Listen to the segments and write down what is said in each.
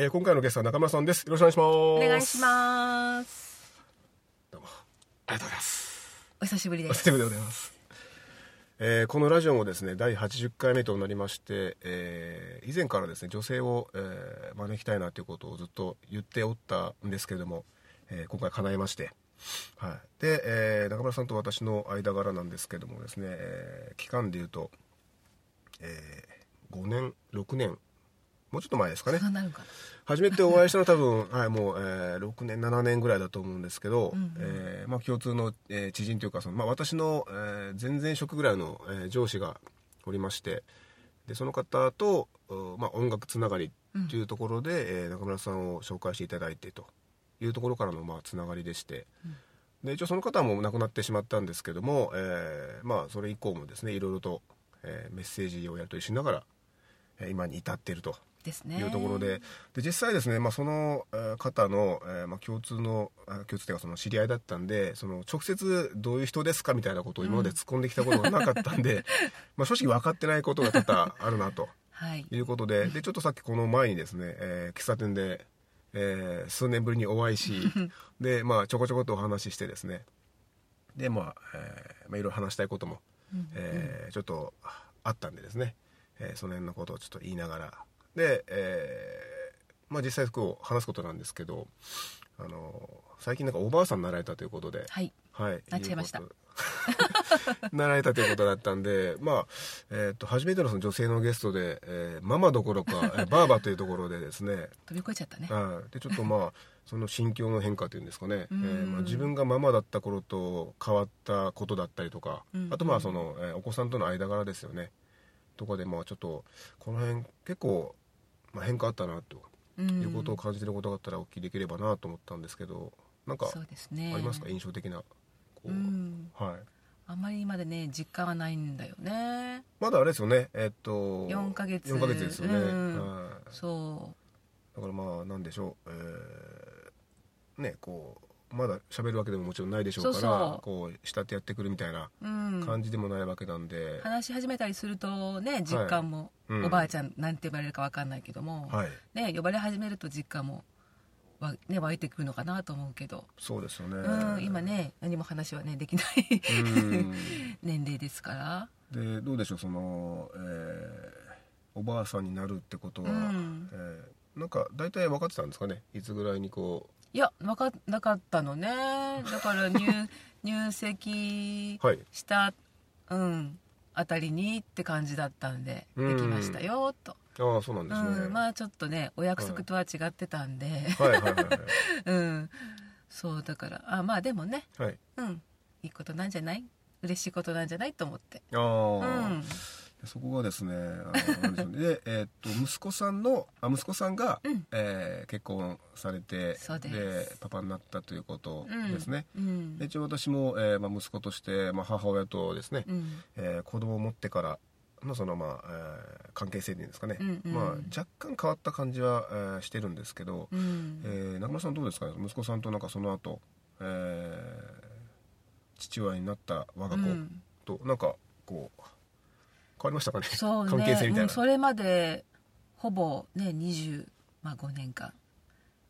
えー、今回のゲストは中村さんです。よろしくお願いします。お願いします。どうもありがとうございます。お久しぶりです。お久しぶりでございます。えーこのラジオもですね第80回目となりまして、えー以前からですね女性を、えー招きたいなということをずっと言っておったんですけれども、えー今回叶えまして、はい、で、えー中村さんと私の間柄なんですけどもですね、えー期間でいうと、え5年6年もうちょっと前ですかね。初めてお会いしたのは多分、はい、もう、えー6年7年ぐらいだと思うんですけど、うんうん。えーまあ、共通の、えー知人というかその、まあ、私の、えー前々職ぐらいの、えー上司がおりましてでその方と、うまあ、音楽つながりというところで、えー中村さんを紹介していただいてというところからの、まあ、つながりでして、で一応その方はもう亡くなってしまったんですけども、えーまあ、それ以降もですねいろいろと、えーメッセージをやり取りしながら、えー今に至っているとですね。いうところで。で実際ですね、まあ、そのえー方の、えーまあ、共通のあ共通というかその知り合いだったんでその直接どういう人ですかみたいなことを今まで突っ込んできたことがなかったんで、まあ正直分かってないことが多々あるなと。はい。いうことで。でちょっとさっきこの前にですね、えー喫茶店で、えー数年ぶりにお会いし で、まあ、ちょこちょことお話ししてですね。でまあ、えーまあ、いろいろ話したいことも、えーちょっとあったんでですね、えーその辺のことをちょっと言いながらで、えーまあ、実際こう話すことなんですけどあの最近なんかおばあさんになられたということで、はい。はい、なっちゃいました。なられたということだったんで、まあえー、と初めてのその女性のゲストで、えーママどころか、えーバーバというところでですね。飛び越えちゃったね。はい、でちょっとまあその心境の変化というんですかね、えうん。ーまあ、自分がママだった頃と変わったことだったりとか、うん。あとまあその、えーお子さんとの間柄ですよね。とかでまあちょっとこの辺結構、まあ、変化あったなとういうことを感じてることがあったらお聞きできればなと思ったんですけどなんか。ありますか、印象的な。こう、うん。はい。あんまりまだね、実感はないんだよね。まだあれですよね。えっと4ヶ月。4ヶ月ですよね、うん。はい。そだからまあなんでしょう、えーねこうまだ喋るわけでももちろんないでしょうからこう慕ってやってくるみたいなう。うん。感じでもないわけなんで、話し始めたりするとね、実感も、うん。おばあちゃんなんて呼ばれるかわかんないけども、はい。ね、呼ばれ始めると実感もわ、ね、湧いてくるのかなと思うけど、そうですよね。うん、今ね、何も話はね、できないうん。年齢ですから。でどうでしょうその、えーおばあさんになるってことは、うん。えーなんか大体分かってたんですかね。いつぐらいにこいや分かんなかったのね。だから 入入籍うはい。した、うんあたりにって感じだったんでうん。できましたよと、ああそうなんですね、うん、まあちょっとねお約束とは違ってたんで、はいはいはいはい。うん。そうだからあまあでもね。はい。うん。いいことなんじゃない？嬉しいことなんじゃない？と思って。ああ、うんそこがですね、あのでえーっと息子さんのあ息子さんが、うん。えー結婚されてです。パパになったということですね。うん。で一応私も、えーまあ、息子として、まあ、母親とですね、うん。えー子供を持ってからのその、まあえー関係性ですかね、うんうん。まあ、若干変わった感じは、えーしてるんですけど、うん。えー中村さんどうですかね？息子さんとなんかその後、えー父親になった我が子うん。となんかこう変わりましたかね？そうね。関係性みたいな、うんそれまでほぼね25年間。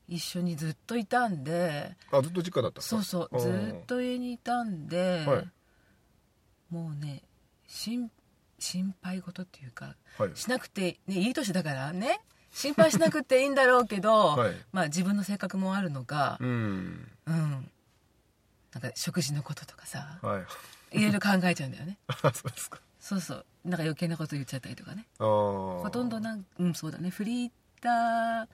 一緒にずっといたんで。あずっと実家だったそうそう。ずっと家にいたんで、はい。もうね心心配事っていうかはい。しなくて、ね、いい年だからね。心配しなくていいんだろうけど、はい。まあ、自分の性格もあるのか、うん。うん、なんか食事のこととかさはい。いろいろ考えちゃうんだよね。あそうですかそうそう。なんか余計なこと言っちゃったりとかね。ほとんどなん、うん、そうだね。フリーター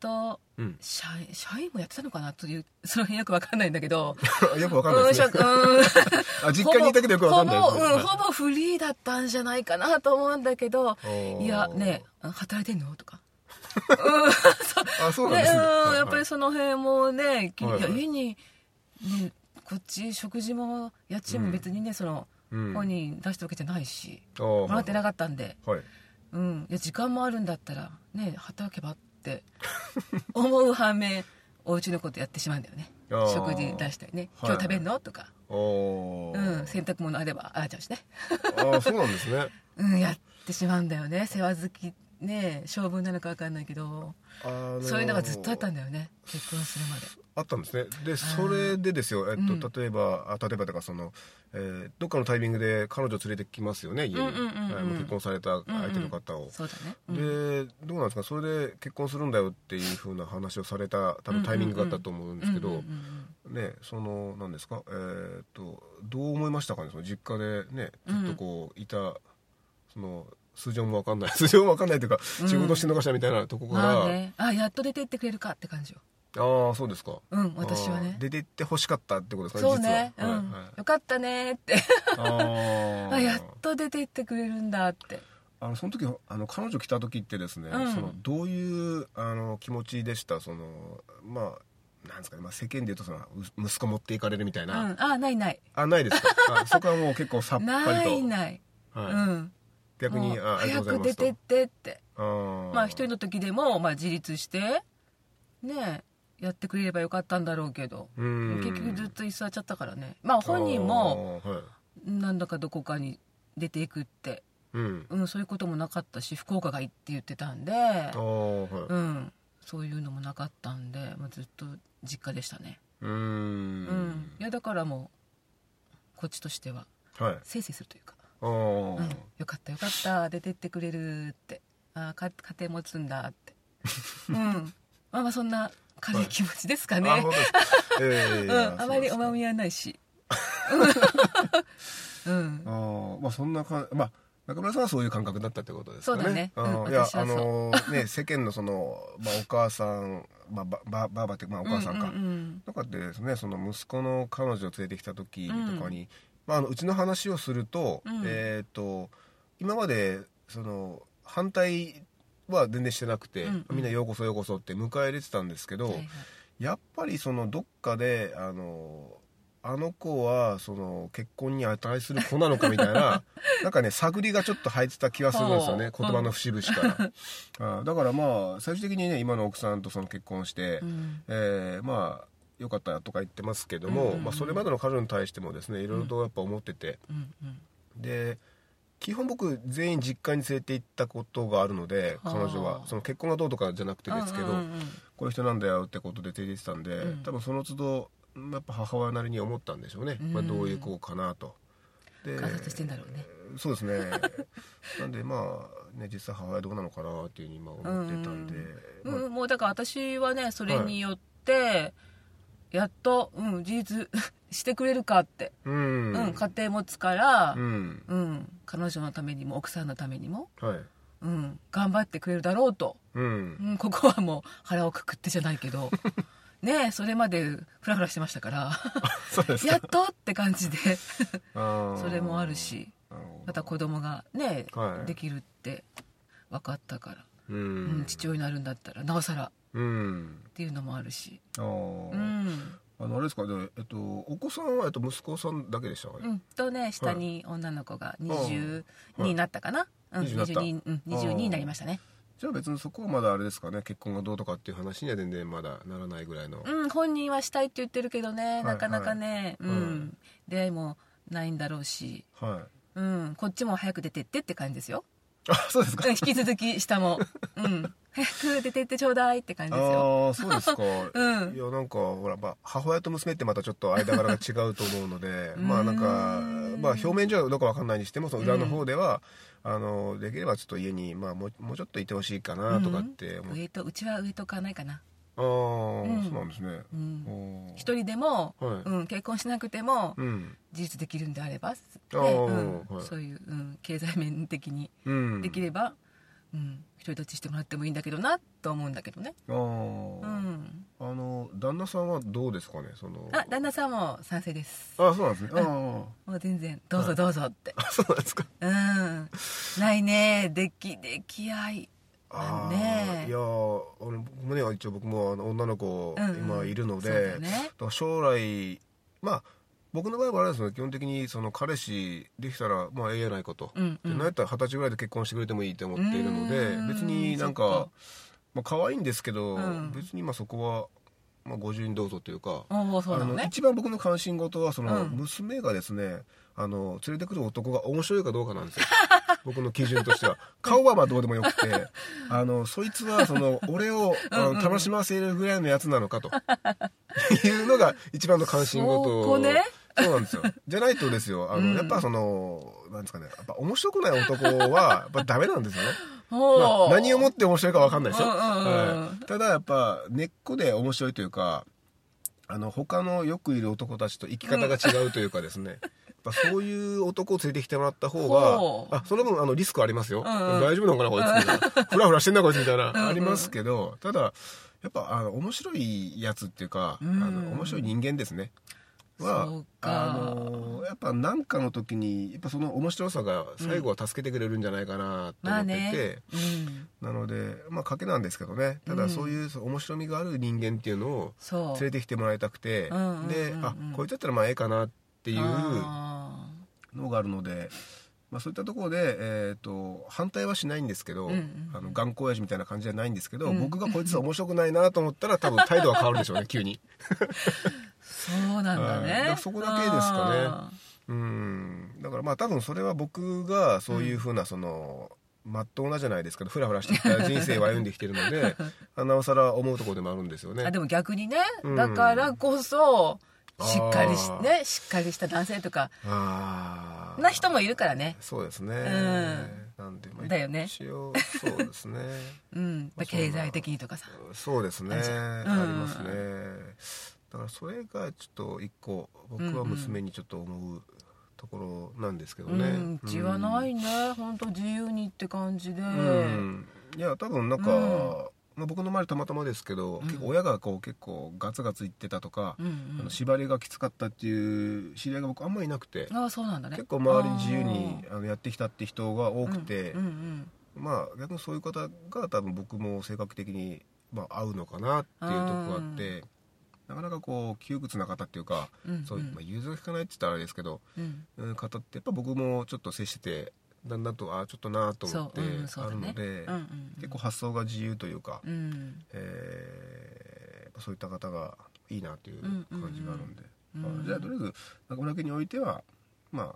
とうん。社員社員もやってたのかなという その辺よくわかんないんだけど。よくわかんないですね。うん 実家にいたけどよくわかんないほぼほぼ,、うん、はいほぼフリーだったんじゃないかなと思うんだけど。ー。いやね働いてんの？とか。あそうなんねですね。うん。はいやっぱりその辺もね、きはいはい。いや家に、ね、こっち食事も家賃も別にね、そのうん本人出したわけじゃないし、もらってなかったんで、はい。うん、いや時間もあるんだったらね働けばって 思う反面お家のことやってしまうんだよね。食事出したりね。はい。今日食べんの？とか、うん、洗濯物あれば洗っちゃうしね、ああそうなんですね。うん、やってしまうんだよね。世話好きね性分なのか分かんないけど。あのーそういうのがずっとあったんだよね。結婚するまであったんですね。でそれでですよ、えっとうん。例えばあ例えばとかその、えーどっかのタイミングで彼女連れてきますよね家に、うんうんうん結婚された相手の方を、そうだね、うん。でどうなんですか？それで結婚するんだよっていうふうな話をされた多分タイミングがあったと思うんですけど、うんうんうんねその何ですか？えーっとどう思いましたかね？その実家でねずっとこういた、その素性もわかんない 素性もわかんないというか、うん。仕事してんのかしらみたいなとこから、まあね。あやっと出てってくれるかって感じよああそうですか。うん私はね。出てって欲しかったってことですかそうね、うんはい。はいよかったねって。あ やっと出て行ってくれるんだって。あのその時あの彼女来た時ってですね、うん。そのどういうあの気持ちでした？そのまあなんですかね、まあ、世間で言うとそのう息子持っていかれるみたいうな、ん。あないない。あないですか？あ そこはもう結構さっぱりと。ないない、はい。うん。逆にあありがとう早くございますと。出てってって。あー。まあ一人の時でも、まあ、自立してねやってくれればよかったんだろうけど。うん。結局ずっと居座っちゃったからね。まあ本人もなんだかどこかに出ていくって、うん。うん、そういうこともなかったし福岡がいいって言ってたんで、はい。うん、そういうのもなかったんで、まあ、ずっと実家でしたね。うーん。うん。いやだからもうこっちとしてははい。せいせいするというか、うん、よかったよかった。出てってくれるって。あ家庭持つんだって。うん。まあまあそんな軽い気持ちですかね、あ まりおまみはないし。うん。あーまあそんなかまあ中村さんはそういう感覚だったってことですかね。そうだね。いやあのーね世間のそのまあお母さんまあばばばあばってまあお母さんか、とかってですねその息子の彼女を連れてきた時とかに、まああのうちの話をすると、うん。えっ、と今までその反対は全然してなくて、うんうん。みんなようこそようこそって迎え入れてたんですけど、はいはい。やっぱりそのどっかであのあの子はその結婚に値する子なのかみたいな なんかね探りがちょっと入ってた気がするんですよね言葉の節々から、あだからまあ最終的にね今の奥さんとその結婚して、うん。えーまあよかったとか言ってますけども、うんうんうん。まあ、それまでの彼女に対してもですねいろいろとやっぱ思ってて、うんうん。で基本僕全員実家に連れて行ったことがあるのではあ。彼女は。その結婚がどうとかじゃなくてですけど、こういう人なんだよってことで連れて行ってたんで、うん。多分その都度やっぱ母親なりに思ったんでしょうね、うん。まあ、どういう子かなと。で観察してんだろうね。そうですね。なんでまあね実際母親どうなのかなっていうふうに今思ってたんで、まあ。うん、もうだから私はねそれによって、やっと、うん、自立してくれるかって、うん、うん家庭持つから、ううん。ん彼女のためにも奥さんのためにも、はい。うん、頑張ってくれるだろうと、うん。うん、ここはもう腹をくくってじゃないけど。ねえそれまでフラフラしてましたから。やっとって感じで。それもあるし。また子供がね、はい。できるって分かったから、ううんん父親になるんだったらなおさら。うん。っていうのもあるし、うんあのあれですか？で、えっと、お子さんは、えっと、息子さんだけでしたかね、うん、とね下に女の子が22はいになったかな、うん、20になった。22, うん、22になりましたね。じゃあ別にそこはまだあれですかね？結婚がどうとかっていう話には全然まだならないぐらいの、うん。本人はしたいって言ってるけどね、い。なかなかね、はい。うん、出会いもないんだろうし、はい。うん、こっちも早く出てってって感じですよ、あそうですか。うん、引き続き下も、うん、早く出てってちょうだいって感じですよ。ああそうですか、うん。いやなんかほら、まあ、母親と娘ってまたちょっと間柄が違うと思うので まあなんかまあ表面上はどうかわかんないにしてもその裏の方では、あのできればちょっと家に、まあ、もうもうちょっといてほしいかなとかって思って、上とうちは上と変わらないかな、ああ、んそうなんですね、うん、一人でも、はい。うん、結婚しなくてもうん。自立できるんであれば、ねうん。はい。そういう、うん、経済面的にうん。できれば、うん一人立ちしてもらってもいいんだけどなと思うんだけどね。あー。うん。あの旦那さんはどうですかねその。あ旦那さんも賛成です。あそうなんですね。あー。もう全然どうぞどうぞって、あそうなんですか。うん。ないねできでき合い。あー。ねいやーあの僕もね一応僕もあの女の子うんうん。今いるので、そうだね。だから将来まあ僕の場合はあれですね基本的にその彼氏できたらまあええやないかと、うんうん。でなんやったら二十歳ぐらいで結婚してくれてもいいと思っているのでうん別になんかまあ可愛いんですけど、うん。別にまあそこは、まあ、ご自由にどうぞというかね。一番僕の関心事はその、うん。娘がですねあの連れてくる男が面白いかどうかなんですよ。僕の基準としては。顔はまあどうでもよくて あのそいつはその俺をあの楽しませるぐらいのやつなのかと。いうのが一番の関心事ねそうなんですよ。じゃないとですよ。あの、うん。やっぱそのなんですかね。やっぱ面白くない男はやっぱダメなんですよね。おまあー何をもって面白いか分かんないですよ、うんうんうんはい。ただやっぱ根っこで面白いというかあの他のよくいる男たちと生き方が違うというかですね、やっぱそういう男を連れてきてもらった方ほう。があその分あのリスクありますよ、うんうん。大丈夫なのかなこいつ。みたいなフラフラしてんなこいつみたいな。ありますけどただやっぱあの面白いやつっていうか、うん。あの面白い人間ですねはあのやっぱ何かの時にやっぱその面白さが最後は助けてくれるんじゃないかなとまあ思ってて、ね。うん。なのでまあ賭けなんですけどね。ただそういう面白みがある人間っていうのを連れてきてもらいたくて、うんうんうんうん。であこいつだったらまあええかなっていうあのがあるので、まあ、そういったところで、えー、と反対はしないんですけど、うんうん。あの頑固親父みたいな感じじゃないんですけど、うん。僕がこいつ面白くないなと思ったら多分態度は変わるでしょうね急に そうなんだはいだねそこだけですかうん。だからまあ多分それは僕がそういうふうなその、まっとうなじゃないですけどフラフラしてきた人生を歩んできてるので あなおさら思うところでもあるんですよね。あでも逆にね、うん。だからこそしっかりしねしっかりした男性とかな人もいるからね。そうですね、なんで、まあだよね。一応そうですね。うん。まあ経済的にとかさ。そうですね、うん。りますねだからそれがちょっと一個僕は娘にちょっと思うところなんですけどね、うんうちはないね。本当自由にって感じで、うん。いや多分なんか、うん。まあ、僕の周りたまたまですけど、うん。結構親がこう結構ガツガツ言ってたとか、うんうん。あの縛りがきつかったっていう知り合いが僕あんまりいなくて、ああそうなんだね。結構周りに自由にあのやってきたって人が多くて、うんうんまあ逆にそういう方が多分僕も性格的に、まあ、合うのかなっていうところがあって、なかなかこう窮屈な方っていうか、うんうん。そういう、まあ、融通が利かないって言ったらあれですけど、うん。うん、方ってやっぱ僕もちょっと接しててだんだんとああちょっとなと思ってあるので、うんうん。結構発想が自由というか、うん。えーそういった方がいいなという感じがあるんで、うん。うんうんまあじゃあとりあえず中村家においてはまあ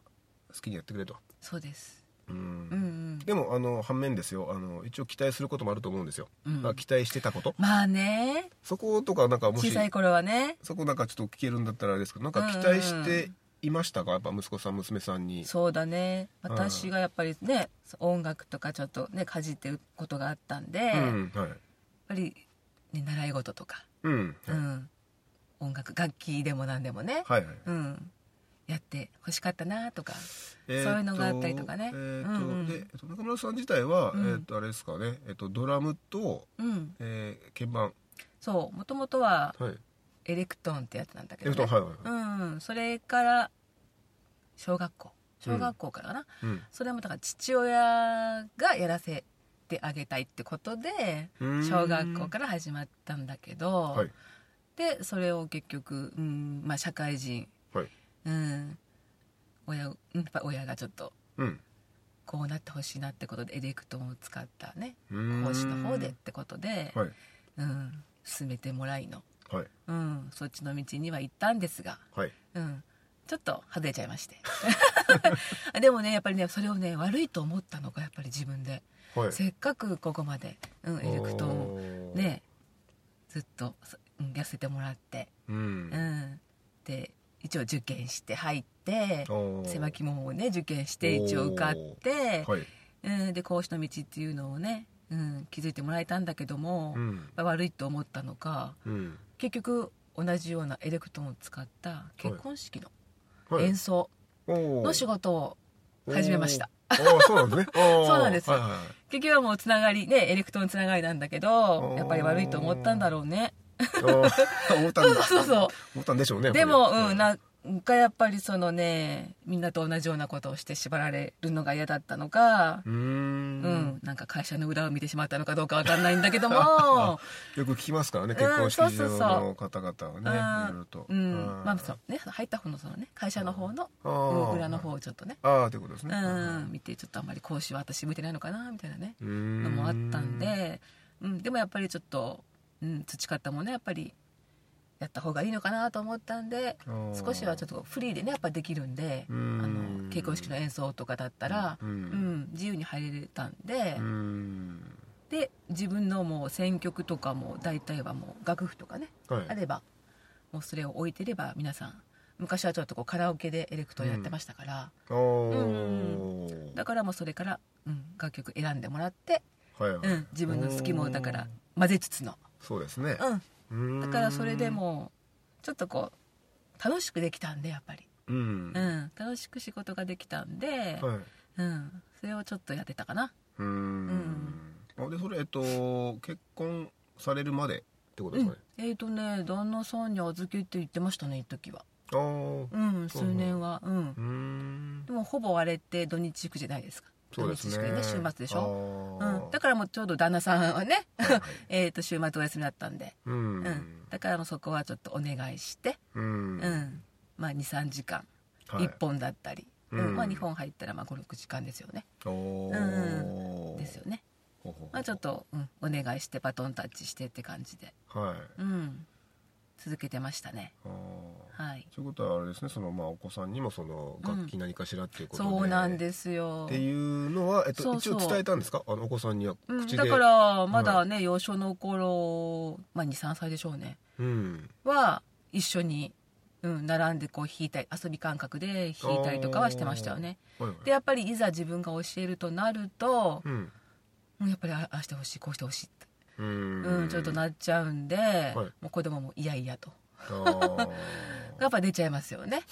好きにやってくれと。そうですうん。でもあの反面ですよ。あの一応期待することもあると思うんですよ、うん。まあ期待してたこと。まあね。そことかなんかもし小さい頃はね。そこなんかちょっと聞けるんだったらあれですけどなんか期待していましたか？やっぱ息子さん娘さんに。そうだね。ん。私がやっぱりね音楽とかちょっとねかじってることがあったんで、うやっんはい。ぱり、ね、習い事とか、うんはい。うん、音楽楽器でも何でもね、はいはい。うん、やって欲しかったなとかそういうのがあったりとかね。えーとうんうんでえっと中村さん自体は、うん。えー、とあれですかね、えっとドラムと、うん。えー鍵盤。そう。もともとははい。エレクトーンってやつなんだけど、はいはいはい、うん、それから小学校。小学校からかな、うん。それもだから父親がやらせてあげたいってことで小学校から始まったんだけど、はい。でそれを結局、うんまあ、社会人、はいうん、親うんやっぱ親がちょっとうん。こうなってほしいなってことでエレクトーンを使ったねうーん。講師の方でってことで、はい。うん、進めてもらいの、はい。うん、そっちの道には行ったんですが、はい。うん、ちょっと外れちゃいまして。でもねやっぱりねそれをね悪いと思ったのがやっぱり自分で、はい。せっかくここまで、うん、エレクトーンをねずっと、うん、やらせてもらって、うん。うん、で一応受験して入って狭き門をね受験して一応受かって、はい。うん、で講師の道っていうのをね、うん、気づいてもらえたんだけども、うん。悪いと思ったのかうん。結局同じようなエレクトーンを使った結婚式のはい。演奏の仕事を始めました、ああそうなんですね。そそうなんですよ。はいはいはい。結局はもうつながりねエレクトーンつながりなんだけどやっぱり悪いと思ったんだろうね 思ったんだ。そうそう思ったんでしょうねでもうんなんかやっぱりそのねみんなと同じようなことをして縛られるのが嫌だったのかうーん。うん、なんか会社の裏を見てしまったのかどうかわかんないんだけども。よく聞きますからねうん結婚式場そうそうそう。の方々はねいろいろと。うん。まああそうね入った方のそのね会社の方の裏の方をちょっとね。ああということですうねん。見てちょっとあんまり講師は私向いてないのかなみたいなねのもあったんで、うん、でもやっぱりちょっと、うん、培ったものやっぱりやった方がいいのかなと思ったんで少しはちょっとフリーでねやっぱできるんであうん。の結婚式の演奏とかだったら、ううん。ん自由に入れたんで、で自分のもう選曲とかも大体はもう楽譜とかね、はい。あればもうそれを置いてれば皆さん昔はちょっとこうカラオケでエレクトーンやってましたから、おうんーだからもうそれから、うん、楽曲選んでもらって、はいはい。うん、自分の好きもだから混ぜつつの、そうですね。うん、うーん。だからそれでもちょっとこう楽しくできたんでやっぱり、うん。うん、楽しく仕事ができたんで、はい。うん、それをちょっとやってたかな。うーん。あでそれえっと結婚されるまでってことですかね？えっ、とね旦那さんに預けって言ってましたね一時は。ああううん数年は。うん。ーん。でもほぼあれって土日祝じゃないですかそうですね。土日祝で週末でしょ、うん、だからもうちょうど旦那さんはね えっと週末お休みだったんで、うん。うん。だからもうそこはちょっとお願いして、うん。うん。まあ、23時間。はい。1本だったり、うん。うん。まあ、2本入ったらまあ56時間ですよね。おうんーですよね、まあ、ちょっと、うん、お願いしてバトンタッチしてって感じで、はい。うん、続けてましたね。はい。ということはあれですね。そのまあお子さんにもその楽器何かしらっていうことで、そうなんですよ。っていうのは、えっと、そうそう。一応伝えたんですか？あのお子さんには。うん、口で、だからまだね、幼少の頃、まあ、23歳でしょうね。うん。は一緒に、うん、並んでこう弾いたり遊び感覚で弾いたりとかはしてましたよね。はいはい。でやっぱりいざ自分が教えるとなると、うん。うんやっぱりあああしてほしいこうしてほしいって、うん。うんちょっとなっちゃうんで、もう子供もいやいやと。やっぱ出ちゃいますよね。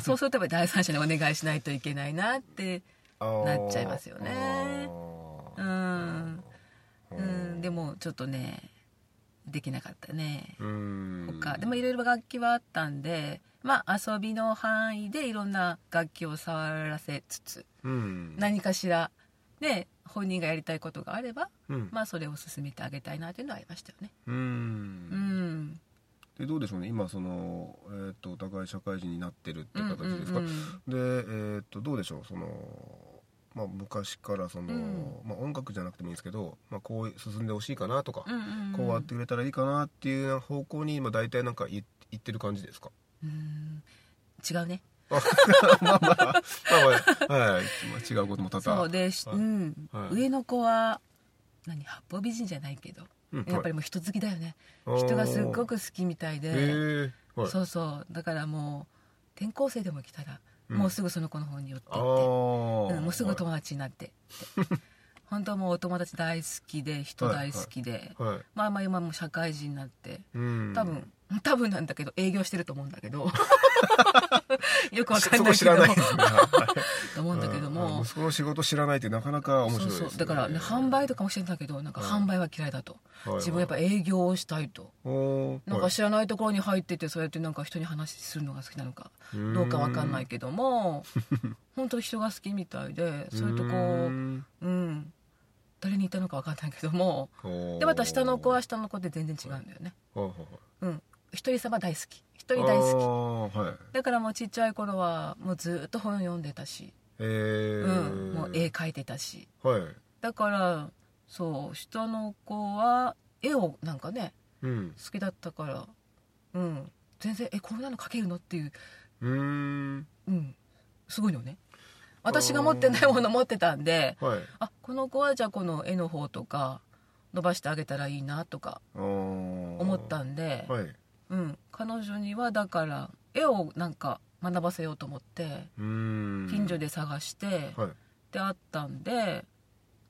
そうするとやっぱり第三者にお願いしないといけないなってなっちゃいますよね。うん、うん、でもちょっとねできなかったね。うん。他。でもいろいろ楽器はあったんでまあ遊びの範囲でいろんな楽器を触らせつつうん。何かしらね本人がやりたいことがあればうん。まあそれを進めてあげたいなっていうのはありましたよね。ううん。んでどうでしょうね？今その、えー、とお互い社会人になってるって形ですか、うんうんうん。で、えー、とどうでしょう？その、まあ、昔からその、うん。まあ、音楽じゃなくてもいいんですけど、まあ、こう進んでほしいかなとか、うんうんこうあってくれたらいいかなっていう方向に今大体なんか言言ってる感じですか？うん。違うねま あまあまあ、まあはい、まあ、違うことも多々。そうで、しはいうん。はい。上の子は何八方美人じゃないけど。うんやっぱりもう人好きだよね。はい。人がすっごく好きみたいへでそうそう。だからもう転校生でも来たら、うん。もうすぐその子の方に寄っていって、うん、もうすぐ友達になってって。本当もうお友達大好きで人大好きで、はい、まあまあ今もう社会人になってうん。多分、多分なんだけど営業してると思うんだけど。よくわかんないけど。と思うんだけどうんも息子の仕事知らないってなかなか面そう白いです、ね、そうだからね販売とかもしてんだけどなんか販売は嫌いだと、はい自分はやっぱ営業をしたいと。おー。なんか知らないところに入っててそうやってなんか人に話するのが好きなのかうん。どうかわかんないけども 本当人が好きみたいでそういうとこうん。うん。誰に言ったのかわかんないけども。でまた下の子は下の子で全然違うんだよね。はいはいはい。うん一人様大好き。一人大好あーはい。きだからもうちっちゃい頃はもうずっと本読んでたし、えうーん、もう絵描いてたし。はい。だからそう下の子は絵をなんかねうん。好きだったからうん。全然えこんなの描けるのっていう。うーん。うん。すごいのね。私が持ってないもの持ってたんではい。あこの子はじゃあこの絵の方とか伸ばしてあげたらいいなとか思思ったんで、はいうん、彼女にはだから絵をなんか学ばせようと思って近所で探して、はい。であったんで連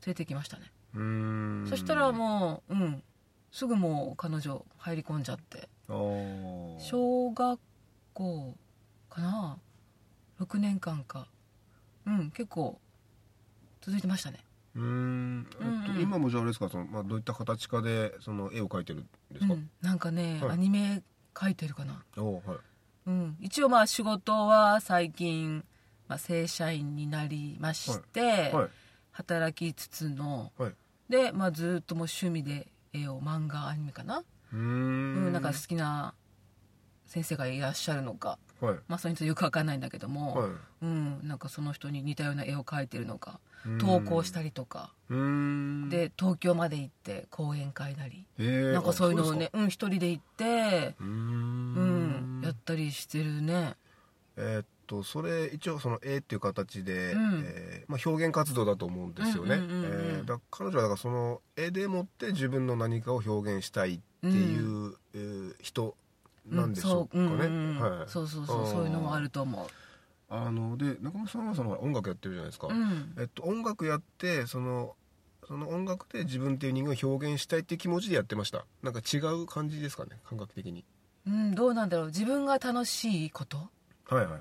れてきましたね、そしたらもううん。すぐもう彼女入り込んじゃって。小学校かな？6年間か。うん結構続いてましたね。うーん。えっとうんうん。今もじゃああれですか？その、まあ、どういった形かでその絵を描いてるんですか、うん、なんかね、はい。アニメ描いてるかな、おはい。うん、一応まあ仕事は最近、まあ、正社員になりまして、はい。働きつつの。はい。で、まあ、ずっともう趣味で絵を漫画アニメかな、うんなんか好きな先生がいらっしゃるのか、はい。まあ、それについてよくわかんないんだけども、はい。うん、なんかその人に似たような絵を描いてるのかうん。投稿したりとか。で東京まで行って講演会なり。なんかそういうのをあねうん一人で行ってうん。んやったりしてるね。えーっとそれ一応その絵っていう形で、うん。えーまあ、表現活動だと思うんですよね、彼女はだからその絵でもって自分の何かを表現したいっていう、えー人なんでしょうかね、う,、うん。うんはい、そうそうそうそういうのもあると思あので中村さんはその音楽やってるじゃないですか、う、うん、えっと、音楽やってそのその音楽で自分っていう人間を表現したいっていう気持ちでやってました。なんか違う感じですかね感覚的に。うん、どうなんだろう。自分が楽しいこと？はいはい。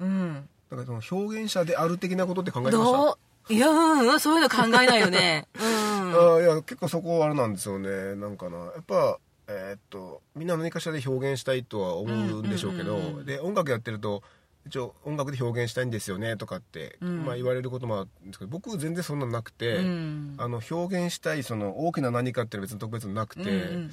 うん。だからその表現者である的なことって考えてました？どう？いやうんうんそういうの考えないよね。うん。あいや結構そこあれなんですよね。なんかなやっぱえーっとみんな何かしらで表現したいとは思うんでしょうけど、うんうんうんうん。で音楽やってると一応音楽で表現したいんですよねとかって、うん。まあ、言われることもあるんですけど僕全然そんなのなくて、うん。あの表現したいその大きな何かっていうのは別に特別なくて、うんうん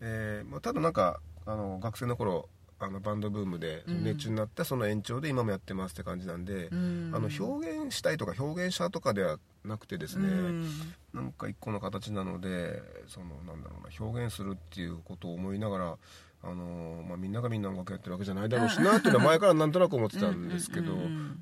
えーまあ、ただなんかあの学生の頃あのバンドブームでうん。熱中になったその延長で今もやってますって感じなんで、うん。あの表現したいとか表現者とかではなくてですね、うん。なんか一個の形なのでそのなんだろうな表現するっていうことを思いながら、あのまあ、みんながみんな音楽やってるわけじゃないだろうしなっていうのは前からなんとなく思ってたんですけど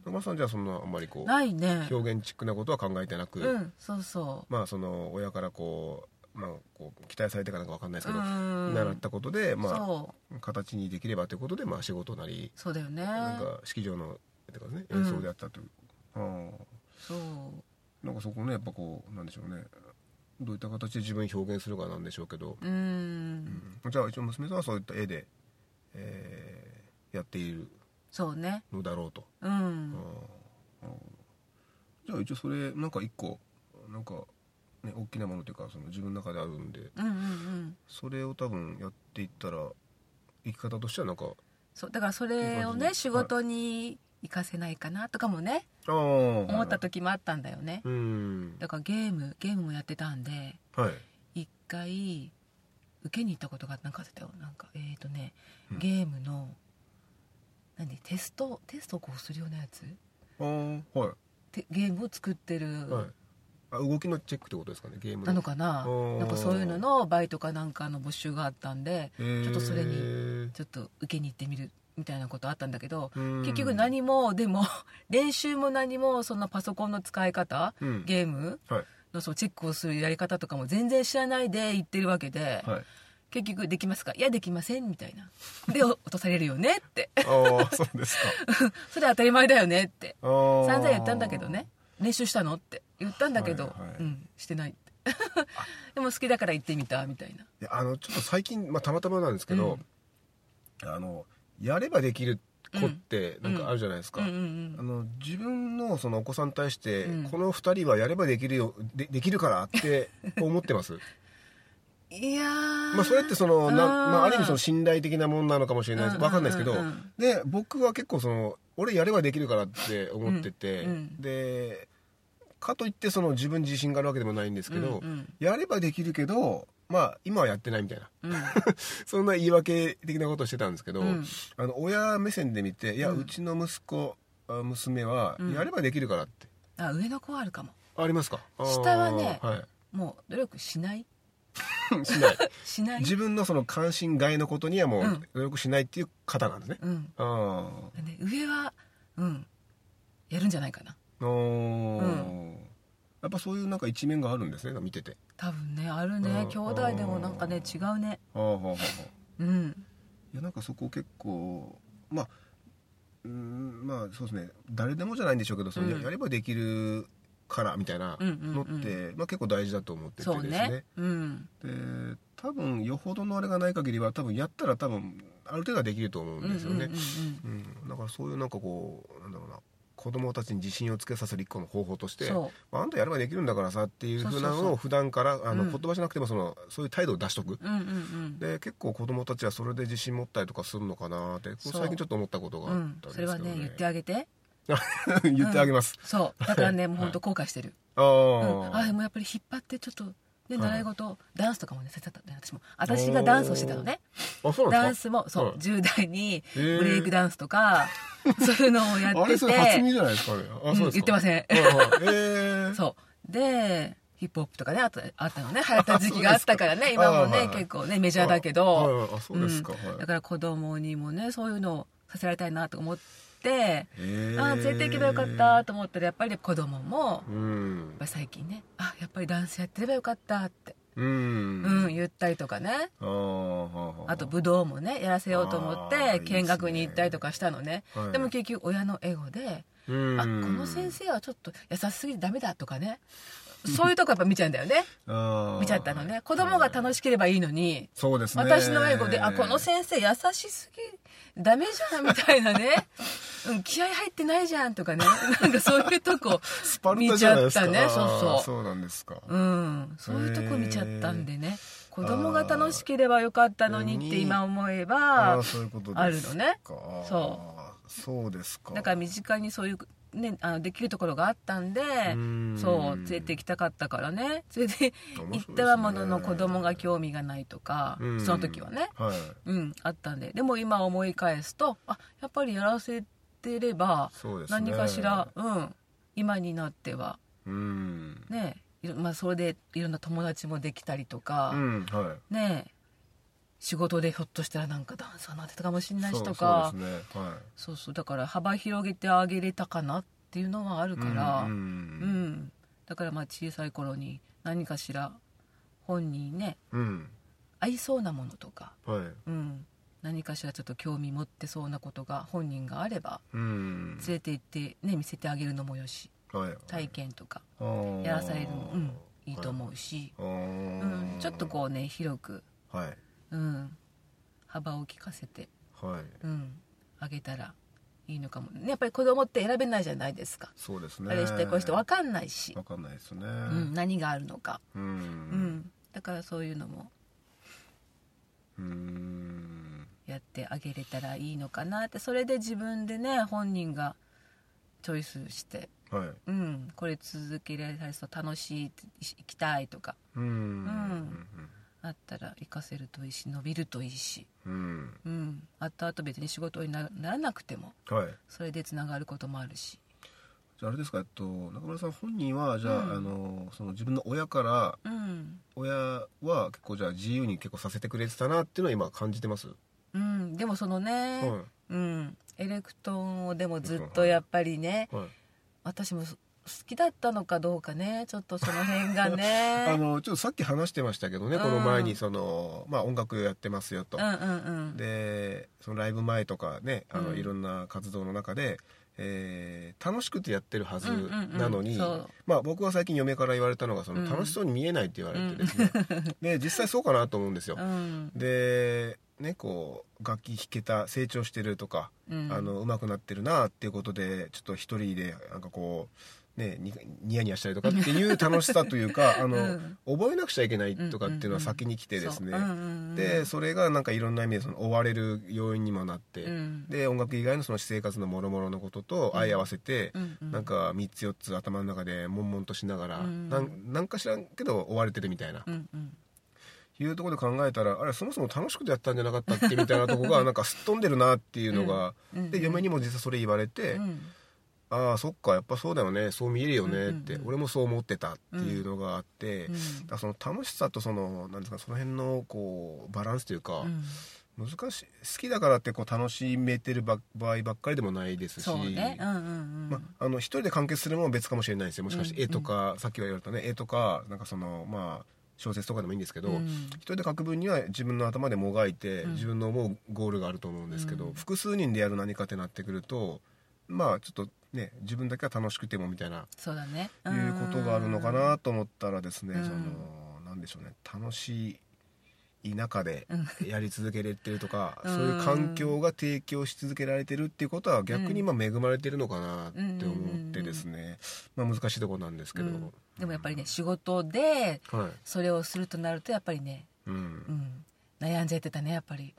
野間さんじゃあそんなあんまりこう表現チックなことは考えてなく、うんそうそまあその親からこう,、まあ、こう期待されてからか分かんないですうけど、うん。習ったことで、まあ、形にできればということで、まあ、仕事なりそうだよね。なんか式場のてかねうん。演奏であったという、ああ。そう。なんかそこねやっぱこうなんでしょうね。どういった形で自分に表現するかなんでしょうけど、うん。うん。じゃあ一応娘さんはそういった絵で、えーやっているそうね。のだろうと、うん。ああじゃあ一応それなんか一個なんか、ね、大きなものというかその自分の中であるんでうんうんうん。それを多分やっていったら生き方としてはなんかそうだからそれをね仕事に活かせないかなとかもねああ思った時もあったんだよね。うん。だからゲームゲームもやってたんではい。一回受けに行ったことがなんかあってたよ。なんかえっ、ー、とねうん。ゲームの何？テスト？テストをこうするようなやつ？ああはい。てゲームを作ってる、はいあ動きのチェックってことですかねゲームなのかな？なんかそういうののバイトかなんかの募集があったんでちょっとそれにちょっと受けに行ってみるみたいなことあったんだけどうん。結局何もでも 練習も何もそんなパソコンの使い方うん。ゲームはい。のそうチェックをするやり方とかも全然知らないで行ってるわけで、はい。結局できますか？いやできませんみたいな。で落とされるよねって。ああそうですか。それ当たり前だよねって。散々言ったんだけどね練習したの？って言ったんだけど、はいはい。うんしてないって。でも好きだから行ってみたみたいな。あのちょっと最近、まあ、たまたまなんですけど、あのやればできる子ってなんかあるじゃないですか、うんうんあの自分のそのお子さんに対して、うん。この二人はやればできるよでできるからって 思ってます？いやー。まあそれってそのな、うんまあ、ある意味その信頼的なものなのかもしれないです。うんわかんないですけど、うんうんで僕は結構その俺やればできるからって思ってて、うんうんでかといってその自分に自信があるわけでもないんですけど、うんうん。やればできるけどまあ今はやってないみたいな。うん。そんな言い訳的なことをしてたんですけど、うん。あの親目線で見ていや、ううんちの息子あ娘はうん。やればできるからって、あ上の子はあるかも。ありますか？下はねはい。もう努力しないしない。しない。自分のその関心外のことにはもう努力しないっていう方なんですね、うん。あ上はうん。やるんじゃないかな。あうん。やっぱそういうなんか一面があるんですね見てて。多分ねあるね。うん。兄弟でもなんかね違うね。ああはあはあはあ。うん。いやなんかそこ結構まあうーんまあそうですね。誰でもじゃないんでしょうけどそのやうん。やればできるからみたいなうんうんうん。のって、まあ、結構大事だと思っててですね。ね。うん。で多分よほどのあれがない限りは多分やったら多分ある程度はできると思うんですよね、うんうんうんうんうん。だからそういうなんかこうなんだろうな。子供たちに自信をつけさせる一個の方法としてそまああんたやればできるんだからさっていうふうなのを普段からあの、うん。言葉じゃなくてもそのそういう態度を出しとく、うんうんうん。で結構子供たちはそれで自信持ったりとかするのかなって最近ちょっと思ったことがあうんったんですけど、それはね言ってあげて 言ってあげます、そう。だからね もう本当後悔してる、あうん、あ、あでもやっぱり引っ張ってちょっとねはい。習い事、ダンスとかもねさせたね私も。私がダンスをしてたのね。あそうなんダンスもそう、はい。10代にブレイクダンスとか そういうのをやってあれそれ初じゃないですかね。うん言ってません。はいはい。えー、そう。でヒップホップとかねあったあったのね。流行った時期があったからね今もねあはい。はい結構ねメジャーだけど、はいはいあそうですか、うん。はい。だから子供にもねそういうのをさせられたいなと思って、ああ連れて行けばよかったと思ったらやっぱり子供もうん。やっぱり最近ねあやっぱりダンスやってればよかったって、うん。うん言ったりとかね。あと武道もねやらせようと思って見学に行ったりとかしたのね。はい。でも結局親のエゴでうん。あこの先生はちょっと優しすぎてダメだとかねそういうとこやっぱ見ちゃうんだよね。見ちゃったのね。子供が楽しければいいのに。そうですね。私のエゴであこの先生優しすぎ。ダメじゃんみたいなね、うん、気合入ってないじゃんとかね。なんかそういうとこ 見ちゃったね。そうそう。そうなんですか。うん、そういうとこ見ちゃったんでね。子供が楽しければよかったのにって今思えあばあるのね。そう。そうですか。だから身近にそういう、ね、あのできるところがあったんでん。そう連れて行きたかったからね。それで行ったはものの子供が興味がないとかうん。その時はね。はい。うんあったんで。でも今思い返すとあやっぱりやらせてれば何かしらう、ん、今になっては。うん。ねまあ、それでいろんな友達もできたりとか、うんはい。ねえ仕事でひょっとしたらなんかダンサーになってたかもしれないしとか。そうですね。はい。そうそう。だから幅広げてあげれたかなっていうのはあるから、うんうんだからまあ小さい頃に何かしら本人ねうん。合いそうなものとか、はい。うん、何かしらちょっと興味持ってそうなことが本人があればうん。連れて行って、ね、見せてあげるのもよし。はい。体験とか。やらされるのも、うん、いいと思うし、うん、ちょっとこうね広く、はいうん、幅を利かせて。はい。うん、あげたらいいのかもね。やっぱり子供って選べないじゃないですか、そうですね。あれしてこうして分かんないし、わかんないですね。うん、何があるのか、ううん。んだからそういうのも。うん。やってあげれたらいいのかなって。それで自分でね本人がチョイスして、はい。うん、これ続けられたりそう楽しい行きたいとか。うん。んあったら活かせるといいし伸びるといいし、うん。うん、後々別に仕事になならなくてもはい。それでつながることもあるし。じゃああれですかえっと中村さん本人はじゃあ,、うん。あのその自分の親からうん。親は結構じゃあ自由に結構させてくれてたなっていうのは今感じてます、うん、でもそのね、はうん、エレクトーンをでもずっとやっぱりねいはい、私も好きだったのかどうかね。ちょっとその辺がね。あのちょっとさっき話してましたけどね、うん。この前にその、まあ、音楽やってますよと、うんうんうん。でそのライブ前とかねあの、うん。いろんな活動の中で、えー楽しくてやってるはずうんうんうん。なのに、そう。まあ、僕は最近嫁から言われたのがそのうん。楽しそうに見えないって言われてですね、で実際そうかなと思うんですよ、うん。でねこう楽器弾けた成長してるとか、うん。あの上手くなってるなっていうことでちょっと一人でなんかこうねにニヤニヤしたりとかっていう楽しさというか あの、うん覚えなくちゃいけないとかっていうのは先に来てですね、そううんうんうん。でそれがなんかいろんな意味でその追われる要因にもなって、うん。で音楽以外のその私生活の諸々のことと相合わせて、うんうん。なんか3つ4つ頭の中で悶々としながら、うん。なんなんか知らんけど追われてるみたいな、うんうん。いうところで考えたらあれそもそも楽しくてやったんじゃなかったっけみたいなとこがなんかすっ飛んでるなっていうのが、で嫁にも実はそれ言われて、うんああそっかやっぱそうだよね。そう見えるよねって、うんうん。うん俺もそう思ってたっていうのがあって、うんだその楽しさとそのなんですかその辺のこうバランスというか、うん。難しい好きだからってこう楽しめてるば場合ばっかりでもないですし、ね。うんうんうん。まあ、あの一人で完結するものは別かもしれないですよ。もしかしてうん。絵とか、さっきは言われたね。絵とかなんかそのまあ小説とかでもいいんですけど、うん。一人で書く分には自分の頭でもがいて、うん。自分の思うゴールがあると思うんですけど、うん。複数人でやる何かってなってくるとまあちょっとね自分だけは楽しくてもみたいなそうだね。いうことがあるのかなと思ったらですね、うん。そのなんでしょうね楽しい中でやり続けれてるとか、うん。そういう環境が提供し続けられてるっていうことは逆にまあ恵まれてるのかなって思ってですね、まあ、難しいところなんですけど、うん。でもやっぱりね仕事ではい。それをするとなるとやっぱりね、うん。うん、悩んじゃってたねやっぱり。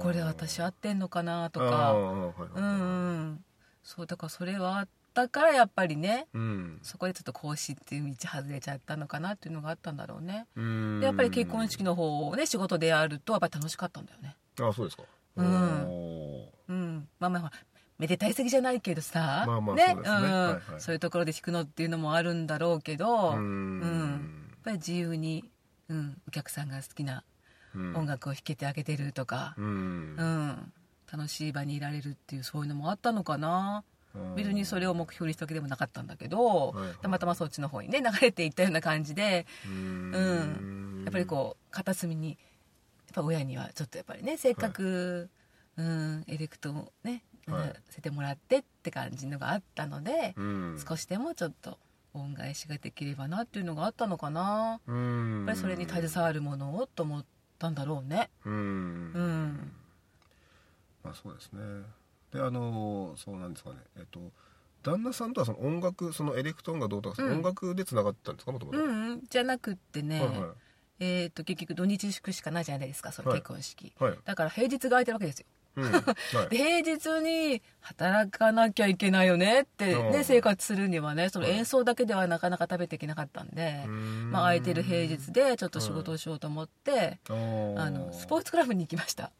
これ私合ってんのかなとか。はいはい。うんうんそうだからそれはあったからやっぱりねうん。そこでちょっと講師っていう道外れちゃったのかなっていうのがあったんだろうね。うん。でやっぱり結婚式の方をね仕事でやるとやっぱり楽しかったんだよね。あそうですか。うん。おうん。まあまあまあめでたいすぎじゃないけどさまあまあねそうんはいはい。そういうところで弾くのっていうのもあるんだろうけどーううん。やっぱり自由に、うん、お客さんが好きなうん。音楽を弾けてあげてるとか。う、ん。うん楽しい場にいられるっていうそういうのもあったのかな。別にそれを目標にしたわけでもなかったんだけど、はいはい。たまたまそっちの方にね流れていったような感じで、ううん。やっぱりこう片隅にやっぱ親にはちょっとやっぱりねせっかく、うん、エレクトをね、はい。せてもらってって感じのがあったので、うん。少しでもちょっと恩返しができればなっていうのがあったのかな、うん。やっぱりそれに携わるものをと思ったんだろうね。うん。うんまあそうですね。であのそうなんですかね。えっと旦那さんとはその音楽そのエレクトーンがどうとか、うん。音楽でつながったんですか？もともとうんうん。じゃなくってね、はいはい。えー、と結局土日祝しかないじゃないですかそのはい。結婚式、はい。だから平日が空いてるわけですよ。うん。はい。で平日に働かなきゃいけないよねって、ね、うん。生活するにはねそのはい。演奏だけではなかなか食べていけなかったんで、うん。まあ、空いてる平日でちょっと仕事をしようと思って、あのスポーツクラブに行きました、はい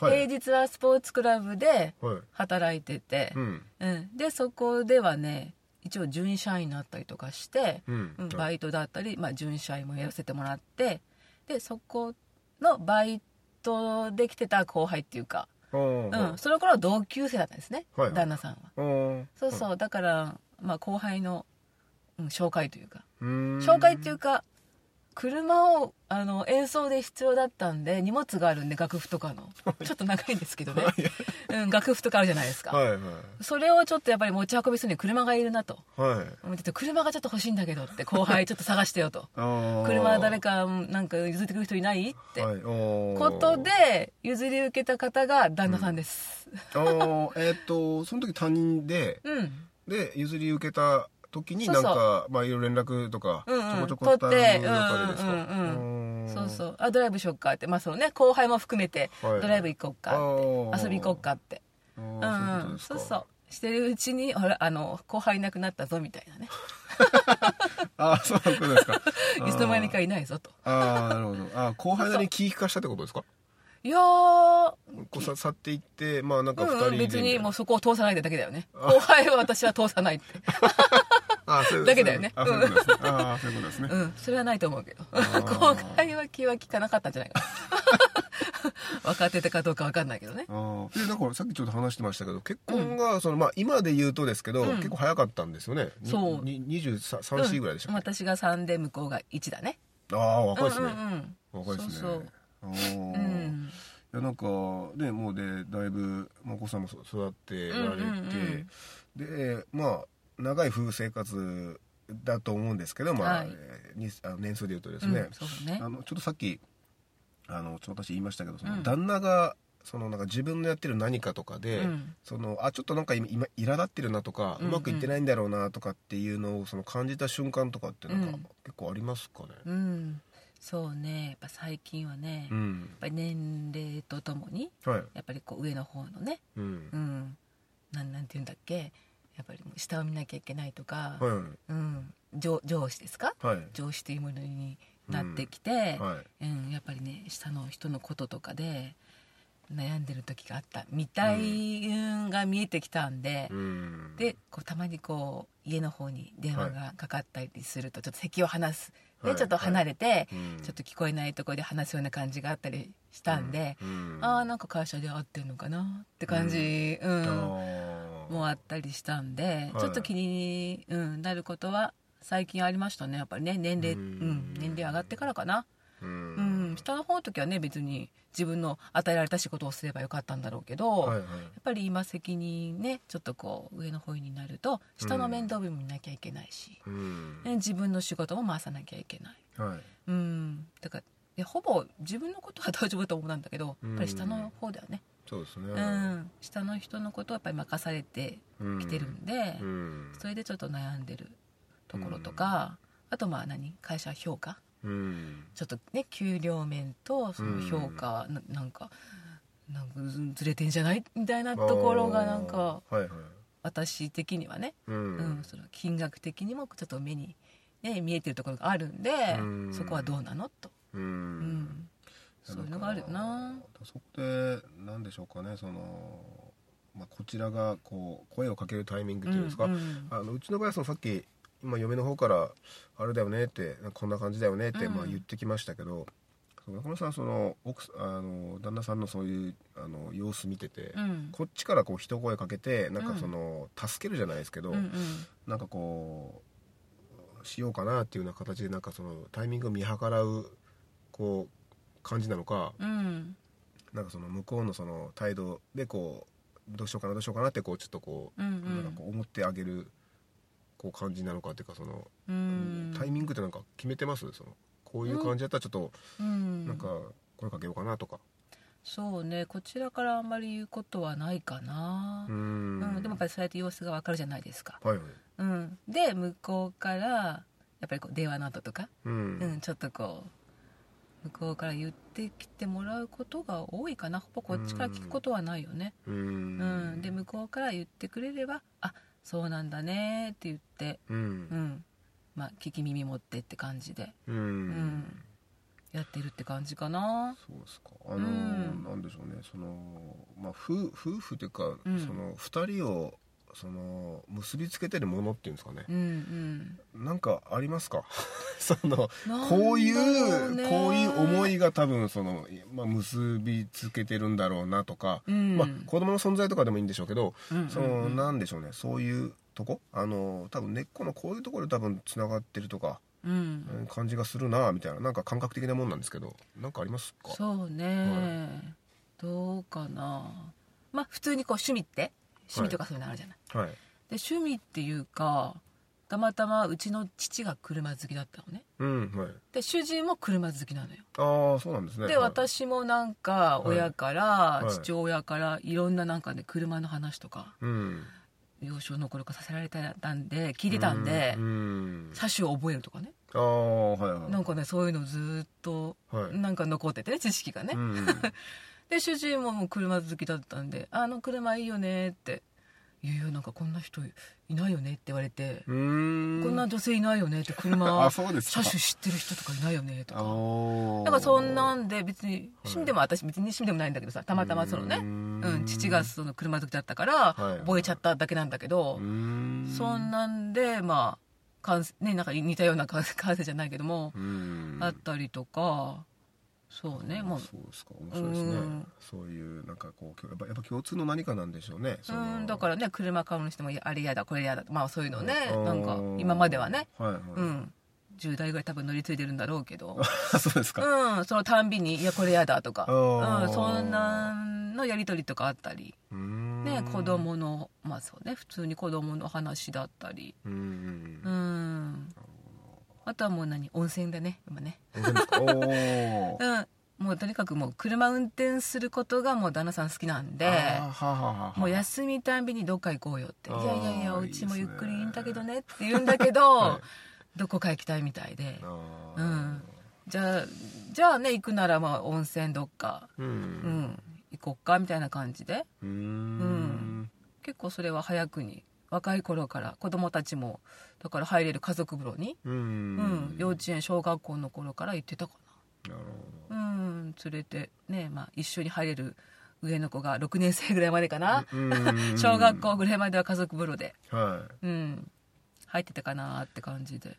平日はスポーツクラブではい。働いててう、ん。うん。でそこではね一応準社員になったりとかして、うん。うんバイトだったり、まあ、準社員もやらせてもらってでそこのバイトで来てた後輩っていうか、うん、その頃は同級生だったんですね、はい。旦那さんは。そうそう。だから、まあ、後輩の、うん、紹介というか。紹介っていうか車をあの演奏で必要だったんで荷物があるんで楽譜とかの。ちょっと長いんですけどね、うん、楽譜とかあるじゃないですか、はいはい。それをちょっとやっぱり持ち運びするには車がいるなと。はい。うんちょっと車がちょっと欲しいんだけどって後輩ちょっと探してよと。車誰かうんなんか譲ってくる人いないって。はい。ことで譲り受けた方が旦那さんです。あーえーっとその時他人でうん、で譲り受けた時になんかまあいろいろ連絡とかちょこちょこ取ってそうそう。あドライブしよっかって。まあそうね。後輩も含めてはい。ドライブ行こっかって、遊び行こっかって。あうんそうそうしてるうちにほらあの後輩いなくなったぞみたいなね。ああそういうことですか。いつの間にかいないぞと。ああなるほど。あー後輩なりに気利かしたってことですか？いやー。こうさ去っていってまあなんか二人で。うんうん、別にもうそこを通さないでだけだよね。あ後輩は私は通さないってだけだよね。あそういうことですね。そういうことですね。うん。それはないと思うけど。ー。後輩は気は利かなかったんじゃないか。な分かってたかどうか分かんないけどね。でなんかさっきちょっと話してましたけど結婚がその、まあ、今で言うとですけど、うん。結構早かったんですよね。にそう。に23歳ぐらいでしたうん。私が3で向こうが1だね。ああ若いですね、うんうん若いですね。そうそう。いやなんかねもうでだいぶまあお子さんもそ育っておられて、うんうん。でまあ長い夫婦生活だと思うんですけど、まあはい。あの年数で言うとですうんね、あのちょっとさっきあのちょっと私言いましたけどその、うん。旦那がそのなんか自分のやってる何かとかで、うん。そのあちょっとなんか今今苛立ってるなとか、うんううんまくいってないんだろうなとかっていうのをその感じた瞬間とかってなんか、うん。結構ありますかね？うん。そうね。やっぱ最近はね、やっうん、ぱり年齢とともにはい、やっぱりこう上の方のねうん。うん。なんなんて言うんだっけ？やっぱり下を見なきゃいけないとか、はい。うん、上上司ですか？はい。上司というものになってきて、はい。うん。やっぱりね下の人のこととかで悩んでる時があったみたいうんが見えてきたんで、うん。でこうたまにこう家の方に電話がかかったりするとちょっと席を離す、ではい。ちょっと離れて、うん。ちょっと聞こえないところで話すような感じがあったりしたんで、うん。ああなんか会社で会ってんのかなって感じ、うんもあったりしたんで、はい。ちょっと気に、うん、なることは最近ありましたねやっぱりね。年齢、ううん。ん年齢上がってからかな、ううん。ん、下の方の時はね別に自分の与えられた仕事をすればよかったんだろうけど、はいはい。やっぱり今責任ねちょっとこう上の方になると下の面倒見も見なきゃいけないし、うん。ね自分の仕事も回さなきゃいけない、はい。うん、だからほぼ自分のことは大丈夫だと思うんだけどやっぱり下の方だよねそうですね。うん、下の人のことをやっぱり任されてきてるんで、うん。それでちょっと悩んでるところとか、あとまあ何会社評価？うん。ちょっとね給料面とその評価、ななんかなんかずれてんじゃない？みたいなところがなんかはいはい。私的にはね、ううんんその金額的にもちょっと目に、ね、見えてるところがあるんで、うん。そこはどうなの？と、ううんん、そういうのがあるよな。そこで何でしょうかねその、まあ、こちらがこう声をかけるタイミングっていうんですか、うんうんあのうちの場合はそのさっき今嫁の方から「あれだよね」って「こんな感じだよね」ってうん。まあ言ってきましたけど、その中野さんその奥さあの旦那さんのそういうあの様子見てて、うん。こっちからこう一声かけてなんかその、助けるじゃないですけど、うんうん。なんかこうしようかなっていうような形でなんかそのタイミングを見計らうこう感じなのか、うん。なんかその向こうのその態度でこうどうしようかなどうしようかなってこうちょっとこう,、なんかこう思ってあげるこう感じなのかっていうかその、うんタイミングってなんか決めてます？そのこういう感じだったらちょっとうん。なんか声かけようかなとか。そうね。こちらからあんまり言うことはないかな。う、ーん。うん。でもやっぱりそうやって様子がわかるじゃないですか、はいはい。うん、で向こうからやっぱりこう電話の後とか、うん。うん、ちょっとこう向こうから言ってきてもらうことが多いかな。ほぼこっちから聞くことはないよね、うん。ん。で向こうから言ってくれれば「あそうなんだね」って言って、ううん。んまあ、聞き耳持ってって感じで、うん。うん、やってるって感じかな。そうですか。あの、うん。なんでしょうね。そのまあ夫夫婦というか、うん。その二人をその結びつけてるものっていうんですかね。うんうん。なんかありますか？そのこういうこういう思いが多分その、まあ、結びつけてるんだろうなとか、うん。まあ、子供の存在とかでもいいんでしょうけど、うんうんうん。そのなんでしょうね。そういうとこ？あの多分根っこのこういうところで多分つながってるとか、うん。うん感じがするなみたいななんか感覚的なもんなんですけどなんかありますか？そうね、どうかな。まあ普通にこう趣味って趣味とかそういうのあるじゃない、はい。で趣味っていうかたまたまうちの父が車好きだったのね。うんはい。で主人も車好きなのよ。ああそうなんですね。で、はい。私もなんか親から、はい。父親からいろんななんかね車の話とかうん。幼少の頃からさせられてたんで聞いてたんで、うんうん。車種を覚えるとかね。ああはいはいなんかねそういうのずっとはい。なんか残っててね知識がね、うん で主人ももう車好きだったんで「あの車いいよね」って「いやいやなんかこんな人いないよね」って言われてこんな女性いないよねって車 車種知ってる人とかいないよねとあかー。なんかそんなんで別に趣味でも私別に趣味でもないんだけどさたまたまそのねうん。ん父がその車好きだったからはい覚えちゃっただけなんだけどそんなんでまあ感ねなんか似たような感感性じゃないけどもうん。あったりとかそうねもう。そうですか。面白いですね。うん。そういうなんかこうやっぱやっぱ共通の何かなんでしょうね。うんだからね車買うにしてもあれ嫌だこれ嫌だまあそういうのねあー。なんか今まではね。はいはい。うん。10代ぐらい多分乗り継いでるんだろうけど。そうですか。うんそのたんびに「いやこれ嫌だ」とか。うんそんなんのやり取りとかあったり。ね子供のまあそうね普通に子供の話だったり。うんうんううんんあとはもう何？温泉だね今ね。うん。もうとにかくもう車運転することがもう旦那さん好きなんでもう休みたんびにどっか行こうよって「いやいやいやうちもゆっくりいいんだけどね」って言うんだけど、はどこか行きたいみたいで。うん。じゃあじゃあね行くならまあ温泉どっか、ううん。ん、行こっかみたいな感じで。うーん。結構それは早くに若い頃から子供たちもだから入れる家族風呂に、ううんん幼稚園小学校の頃から行ってたかな。るほなうん連れてね、まあ、一緒に入れる上の子が6年生ぐらいまでかな、どうん。小学校ぐらいまでは家族風呂で。はうん。入ってたかなって感じで。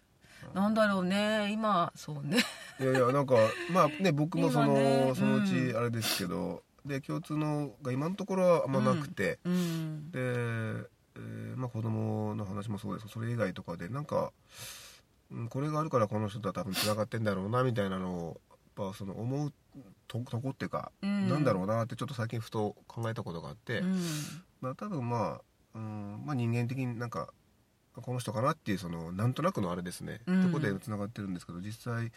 なんだろうね今そうね。いいやいやなんかまあね僕もその、今ねそのうちうんあれですけど、で共通のが今のところはあんまなくて、うん。で、えーまあ、子供の話もそうですそれ以外とかでなんか、うんこれがあるからこの人とは多分つながってんだろうなみたいなのをやっぱその思うととこっていうか、うん。なんだろうなってちょっと最近ふと考えたことがあって、うん。まあ、多分まあ、うんまあ、人間的になんかこの人かなっていうそのなんとなくのあれですね、うん。とこでつながってるんですけど実際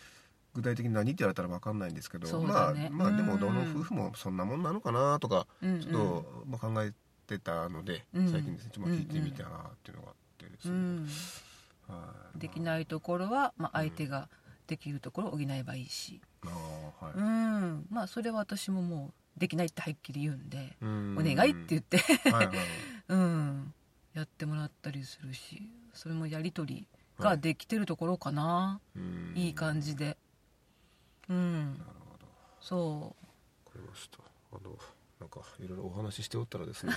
具体的に何って言われたら分かんないんですけど、ね。まあまあでもうん。どの夫婦もそんなもんなのかなとかちょっと、まあ、考えてたので、うん。最近ですね。ちょっと聞いてみたなっていうのがあってですね、うん。はい。できないところは、まあ、相手ができるところを補えばいいし、あーはい。うん。まあそれは私ももうできないってはっきり言うんで、うん。お願いって言って、はいはい うん、やってもらったりするしそれもやり取りができてるところかな、うん。いい感じで。うん。なるほど。そわかりましたあのなんかいろいろお話ししておったらですね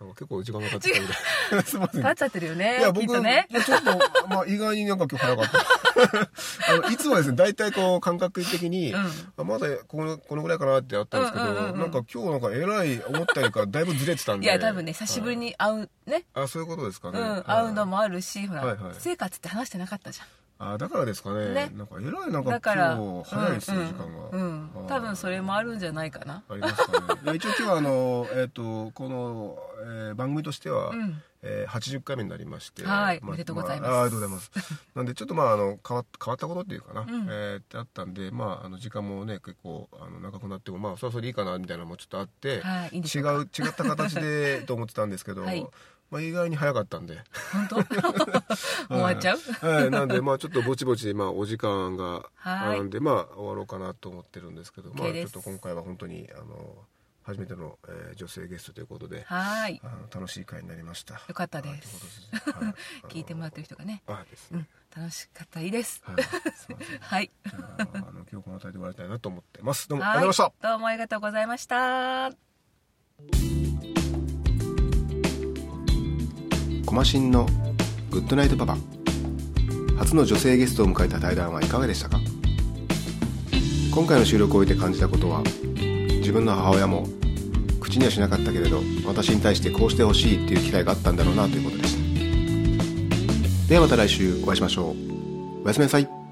なんか結構時間が経ってたので すいませうん。かっちゃってるよねいや僕ねちょっと、まあ、意外になんか今日早かった。あのいつもですね大体こう感覚的に、うん。あまだこのこのぐらいかなってあったんですけど、なんか今日なんかえらい思ったよりかだいぶずれてたんで。いや多分ね久しぶりに会うね、はいあそういうことですかね、うん、はい。会うのもあるしほら、生活って話してなかったじゃん。あだからですかね。ね。なんかえらいなんか今日早いですよ、うん時間が、うん。うん多分それもあるんじゃないかな。ありますかね。一応今日はあの、えっとこの、えー番組としては、うん。えー80回目になりましてはい。おめでとうございます。あありがとうございます。なんでちょっとまああの変わ変わったことっていうかな、ん。えーってあったんでまああの時間もね結構あの長くなってもまあそろそろいいかなみたいなのもちょっとあって、はいいい違ょう違った形でと思ってたんですけど、はい。まあ、意外に早かったんで。本当？終わっちゃう、はい、なんでまあちょっとぼちぼちまあお時間がはい。あるんでまあ終わろうかなと思ってるんですけど、まあちょっと今回は本当にあの初めての、えー女性ゲストということではい。あの楽しい回になりました。よかったです。聞いてもらってる人がね、あですね。うん、楽しかったらい。いですはい。ああの今日この辺りで終わりたいなと思ってます。どうもあはい。りがとうございました。どうもありがとうございました。コマシンのグッドナイトパパ。初の女性ゲストを迎えた対談はいかがでしたか？今回の収録を終えて感じたことは？自分の母親も口にはしなかったけれど私に対してこうしてほしいっていう機会があったんだろうなということでした。ではまた来週お会いしましょう。おやすみなさい。